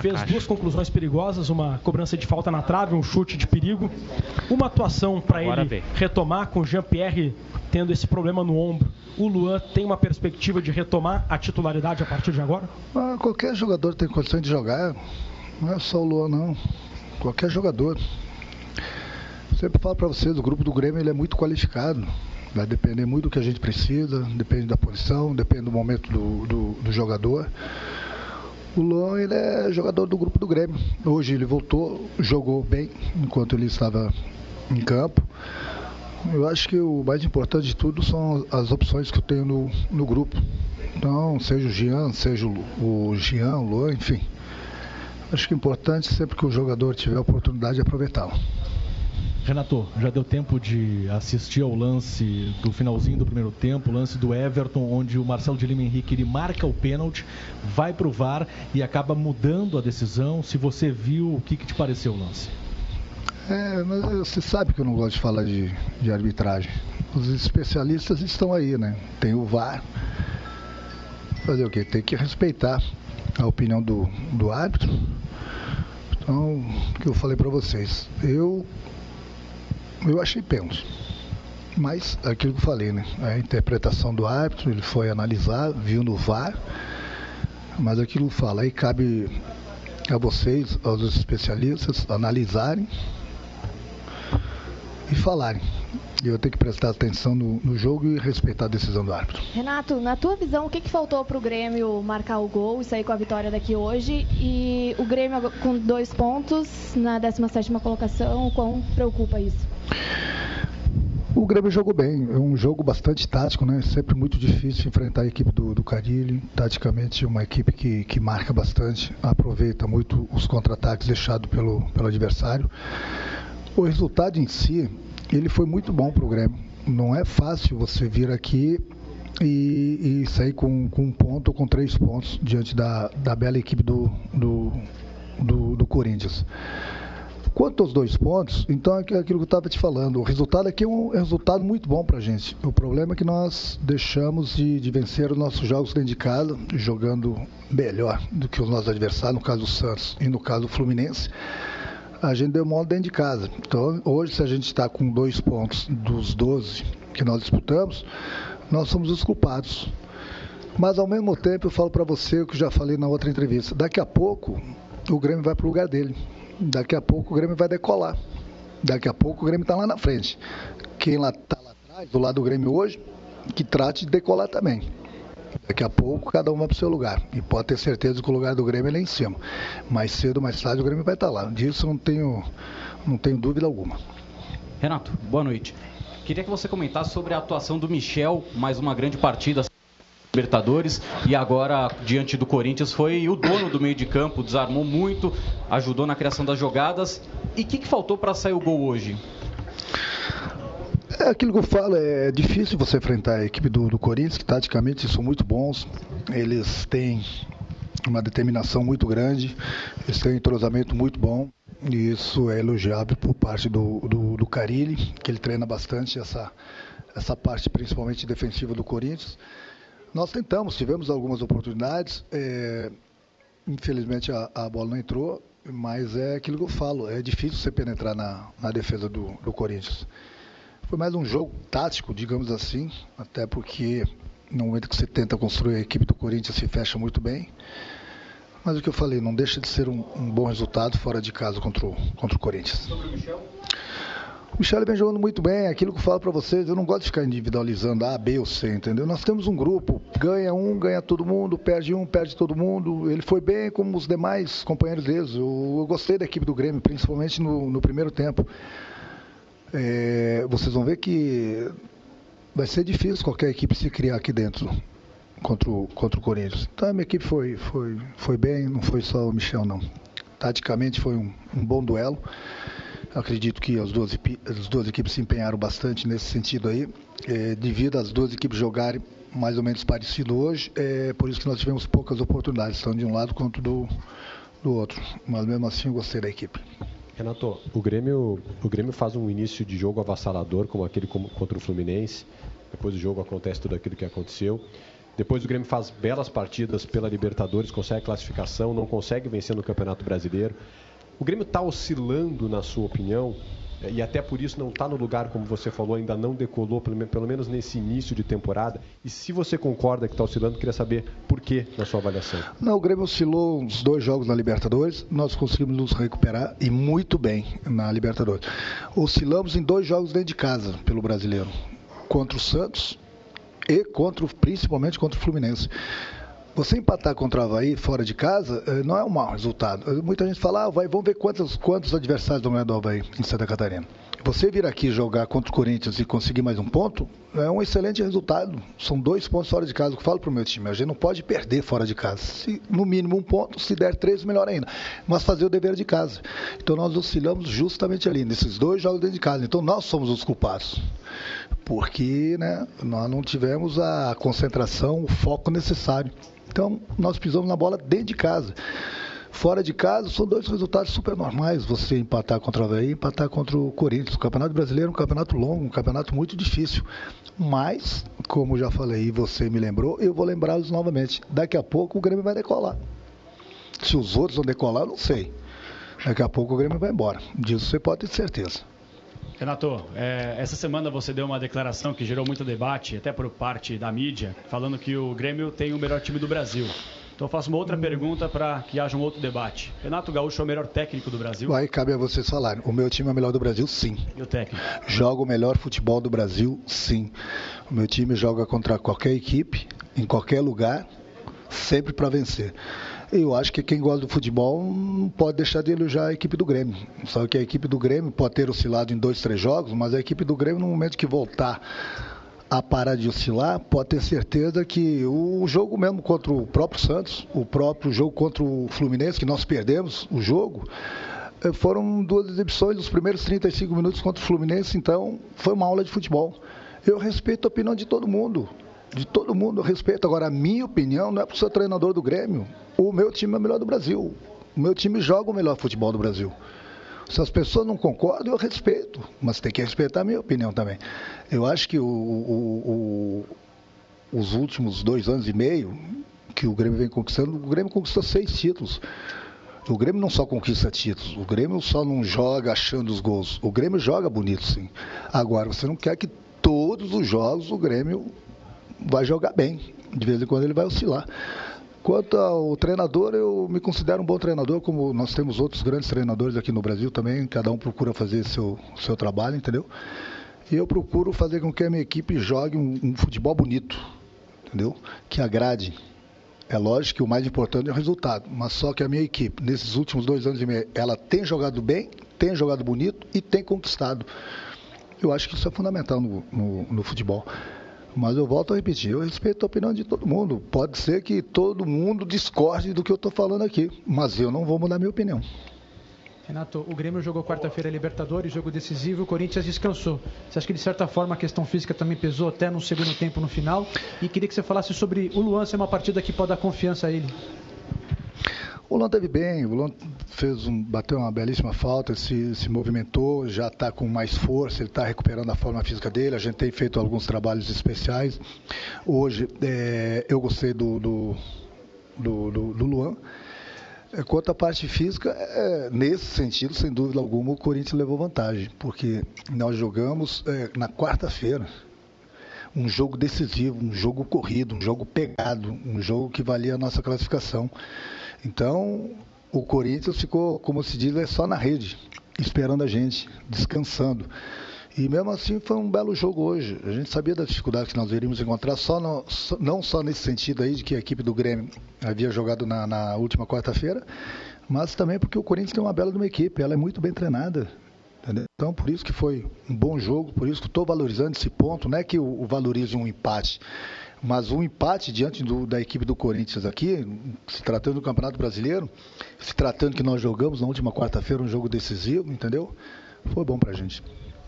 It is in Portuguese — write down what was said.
fez caixa. duas conclusões perigosas, uma cobrança de falta na trave, um chute de perigo. Uma atuação para ele vem. retomar com o Jean-Pierre tendo esse problema no ombro. O Luan tem uma perspectiva de retomar a titularidade a partir de agora? Ah, qualquer jogador tem condições de jogar, não é só o Luan não. Qualquer jogador. Sempre falo para vocês, o grupo do Grêmio ele é muito qualificado. Vai depender muito do que a gente precisa, depende da posição, depende do momento do, do, do jogador. O Luan ele é jogador do grupo do Grêmio. Hoje ele voltou, jogou bem enquanto ele estava em campo. Eu acho que o mais importante de tudo são as opções que eu tenho no, no grupo. Então, seja o Jean, seja o, Jean, o Luan, enfim. Acho que é importante sempre que o jogador tiver a oportunidade de aproveitá-lo. Renato, já deu tempo de assistir ao lance do finalzinho do primeiro tempo, lance do Everton, onde o Marcelo de Lima Henrique ele marca o pênalti, vai para o VAR e acaba mudando a decisão. Se você viu, o que, que te pareceu o lance? É, mas você sabe que eu não gosto de falar de, de arbitragem. Os especialistas estão aí, né? Tem o VAR. Fazer o quê? Tem que respeitar a opinião do, do árbitro. Então, o que eu falei para vocês. Eu, eu achei pênalti. Mas, aquilo que eu falei, né? A interpretação do árbitro, ele foi analisar, viu no VAR. Mas aquilo fala, aí cabe a vocês, aos especialistas, analisarem e falarem. E eu tenho que prestar atenção no, no jogo e respeitar a decisão do árbitro. Renato, na tua visão, o que, que faltou para o Grêmio marcar o gol e sair com a vitória daqui hoje? E o Grêmio com dois pontos na 17ª colocação, o quão preocupa isso? O Grêmio jogou bem, é um jogo bastante tático, né? Sempre muito difícil enfrentar a equipe do, do Carilli. Taticamente, uma equipe que, que marca bastante, aproveita muito os contra-ataques deixados pelo, pelo adversário. O resultado em si, ele foi muito bom para o Grêmio. Não é fácil você vir aqui e, e sair com, com um ponto ou com três pontos diante da, da bela equipe do, do, do, do Corinthians. Quanto aos dois pontos, então é aquilo que eu estava te falando. O resultado aqui é um resultado muito bom para a gente. O problema é que nós deixamos de, de, vencer os nossos jogos dentro de casa, jogando melhor do que os nossos adversários, no caso do Santos e no caso do Fluminense. A gente deu mole dentro de casa. Então, hoje, se a gente está com dois pontos dos 12 que nós disputamos, nós somos os culpados. Mas, ao mesmo tempo, eu falo para você o que eu já falei na outra entrevista. Daqui a pouco, o Grêmio vai para o lugar dele. Daqui a pouco o Grêmio vai decolar. Daqui a pouco o Grêmio está lá na frente. Quem lá está lá atrás, do lado do Grêmio hoje, que trate de decolar também. Daqui a pouco cada um vai para o seu lugar. E pode ter certeza que o lugar do Grêmio é lá em cima. Mais cedo mais tarde o Grêmio vai estar lá. Disso não tenho, não tenho dúvida alguma. Renato, boa noite. Queria que você comentasse sobre a atuação do Michel, mais uma grande partida. Libertadores e agora diante do Corinthians foi o dono do meio de campo, desarmou muito, ajudou na criação das jogadas. E o que, que faltou para sair o gol hoje? É aquilo que eu falo, é difícil você enfrentar a equipe do, do Corinthians, que taticamente são muito bons, eles têm uma determinação muito grande, eles têm um entrosamento muito bom. E isso é elogiável por parte do, do, do Carilli, que ele treina bastante essa, essa parte, principalmente defensiva do Corinthians. Nós tentamos, tivemos algumas oportunidades, é, infelizmente a, a, bola não entrou, mas é aquilo que eu falo, é difícil você penetrar na, na defesa do, do, Corinthians. Foi mais um jogo tático, digamos assim, até porque no momento que você tenta construir a equipe do Corinthians se fecha muito bem. Mas o que eu falei, não deixa de ser um, um bom resultado fora de casa contra o, contra o Corinthians. Sobre o Michel? O Michel vem jogando muito bem, aquilo que eu falo para vocês, eu não gosto de ficar individualizando A, B ou C, entendeu? Nós temos um grupo, ganha um, ganha todo mundo, perde um, perde todo mundo. Ele foi bem como os demais companheiros deles. Eu, eu gostei da equipe do Grêmio, principalmente no, no primeiro tempo. É, vocês vão ver que vai ser difícil qualquer equipe se criar aqui dentro contra o, contra o Corinthians. Então a minha equipe foi, foi, foi bem, não foi só o Michel não. Taticamente foi um, um bom duelo. Acredito que as duas, as duas equipes se empenharam bastante nesse sentido aí. É, devido às duas equipes jogarem mais ou menos parecido hoje, é por isso que nós tivemos poucas oportunidades, tanto de um lado quanto do, do outro. Mas mesmo assim eu gostei da equipe. Renato, o Grêmio, o Grêmio faz um início de jogo avassalador, como aquele contra o Fluminense. Depois do jogo acontece tudo aquilo que aconteceu. Depois o Grêmio faz belas partidas pela Libertadores, consegue classificação, não consegue vencer no Campeonato Brasileiro. O Grêmio está oscilando, na sua opinião, e até por isso não está no lugar, como você falou, ainda não decolou, pelo menos nesse início de temporada. E se você concorda que está oscilando, queria saber por que na sua avaliação. Não, o Grêmio oscilou uns dois jogos na Libertadores, nós conseguimos nos recuperar e muito bem na Libertadores. Oscilamos em dois jogos dentro de casa pelo brasileiro, contra o Santos e contra, principalmente contra o Fluminense. Você empatar contra o Havaí fora de casa eh, não é um mau resultado. Muita gente fala, ah, vai, vamos ver quantos, quantos adversários do Havaí em Santa Catarina. Você vir aqui jogar contra o Corinthians e conseguir mais um ponto é um excelente resultado. São dois pontos fora de casa. Eu falo para o meu time, a gente não pode perder fora de casa. Se, no mínimo um ponto, se der três, melhor ainda. Mas fazer o dever de casa. Então nós oscilamos justamente ali, nesses dois jogos dentro de casa. Então nós somos os culpados porque né, nós não tivemos a concentração, o foco necessário. Então, nós pisamos na bola dentro de casa. Fora de casa, são dois resultados super normais. Você empatar contra o Havaí e empatar contra o Corinthians. O Campeonato Brasileiro é um campeonato longo, um campeonato muito difícil. Mas, como já falei e você me lembrou, eu vou lembrá-los novamente. Daqui a pouco o Grêmio vai decolar. Se os outros vão decolar, não sei. Daqui a pouco o Grêmio vai embora. Disso você pode ter certeza. Renato, é, essa semana você deu uma declaração que gerou muito debate, até por parte da mídia, falando que o Grêmio tem o melhor time do Brasil. Então eu faço uma outra pergunta para que haja um outro debate. Renato Gaúcho é o melhor técnico do Brasil? Aí cabe a vocês falarem. O meu time é o melhor do Brasil, sim. E o técnico? Joga o melhor futebol do Brasil, sim. O meu time joga contra qualquer equipe, em qualquer lugar, sempre para vencer. Eu acho que quem gosta do futebol não pode deixar de elogiar a equipe do Grêmio. Só que a equipe do Grêmio pode ter oscilado em dois, três jogos, mas a equipe do Grêmio, no momento que voltar a parar de oscilar, pode ter certeza que o jogo mesmo contra o próprio Santos, o próprio jogo contra o Fluminense, que nós perdemos o jogo, eh, foram duas exibições dos primeiros 35 minutos contra o Fluminense, então foi uma aula de futebol. Eu respeito a opinião de todo mundo de todo mundo, eu respeito. Agora, a minha opinião não é para ser treinador do Grêmio. O meu time é o melhor do Brasil. O meu time joga o melhor futebol do Brasil. Se as pessoas não concordam, eu respeito. Mas tem que respeitar a minha opinião também. Eu acho que o, o, o, os últimos dois anos e meio que o Grêmio vem conquistando, o Grêmio conquistou seis títulos. O Grêmio não só conquista títulos, o Grêmio só não joga achando os gols. O Grêmio joga bonito, sim. Agora, você não quer que todos os jogos o Grêmio vai jogar bem. De vez em quando ele vai oscilar. Quanto ao treinador, eu me considero um bom treinador, como nós temos outros grandes treinadores aqui no Brasil também, cada um procura fazer seu, seu trabalho, entendeu? E eu procuro fazer com que a minha equipe jogue um, um futebol bonito, entendeu? Que agrade. É lógico que o mais importante é o resultado, mas só que a minha equipe, nesses últimos dois anos e meio, ela tem jogado bem, tem jogado bonito e tem conquistado. Eu acho que isso é fundamental no, no, no futebol. Mas eu volto a repetir, eu respeito a opinião de todo mundo. Pode ser que todo mundo discorde do que eu estou falando aqui, mas eu não vou mudar minha opinião. Renato, o Grêmio jogou quarta-feira Libertadores, jogo decisivo, o Corinthians descansou. Você acha que de certa forma a questão física também pesou até no segundo tempo no final? E queria que você falasse sobre o Luan, se é uma partida que pode dar confiança a ele. O Luan teve bem, o Luan fez um, bateu uma belíssima falta, se, se movimentou, já está com mais força, ele está recuperando a forma física dele. A gente tem feito alguns trabalhos especiais. Hoje é, eu gostei do, do, do, do, do Luan. É, quanto à parte física, é, nesse sentido, sem dúvida alguma, o Corinthians levou vantagem, porque nós jogamos é, na quarta-feira um jogo decisivo, um jogo corrido, um jogo pegado, um jogo que valia a nossa classificação. Então, o Corinthians ficou, como se diz, é só na rede, esperando a gente, descansando. E mesmo assim foi um belo jogo hoje. A gente sabia das dificuldades que nós iríamos encontrar, só no, não só nesse sentido aí de que a equipe do Grêmio havia jogado na, na última quarta-feira, mas também porque o Corinthians tem uma bela de uma equipe, ela é muito bem treinada. Entendeu? Então, por isso que foi um bom jogo, por isso que estou valorizando esse ponto. Não é que eu valorize um empate, mas um empate diante do, da equipe do Corinthians aqui, se tratando do Campeonato Brasileiro, se tratando que nós jogamos na última quarta-feira um jogo decisivo, entendeu? Foi bom pra gente.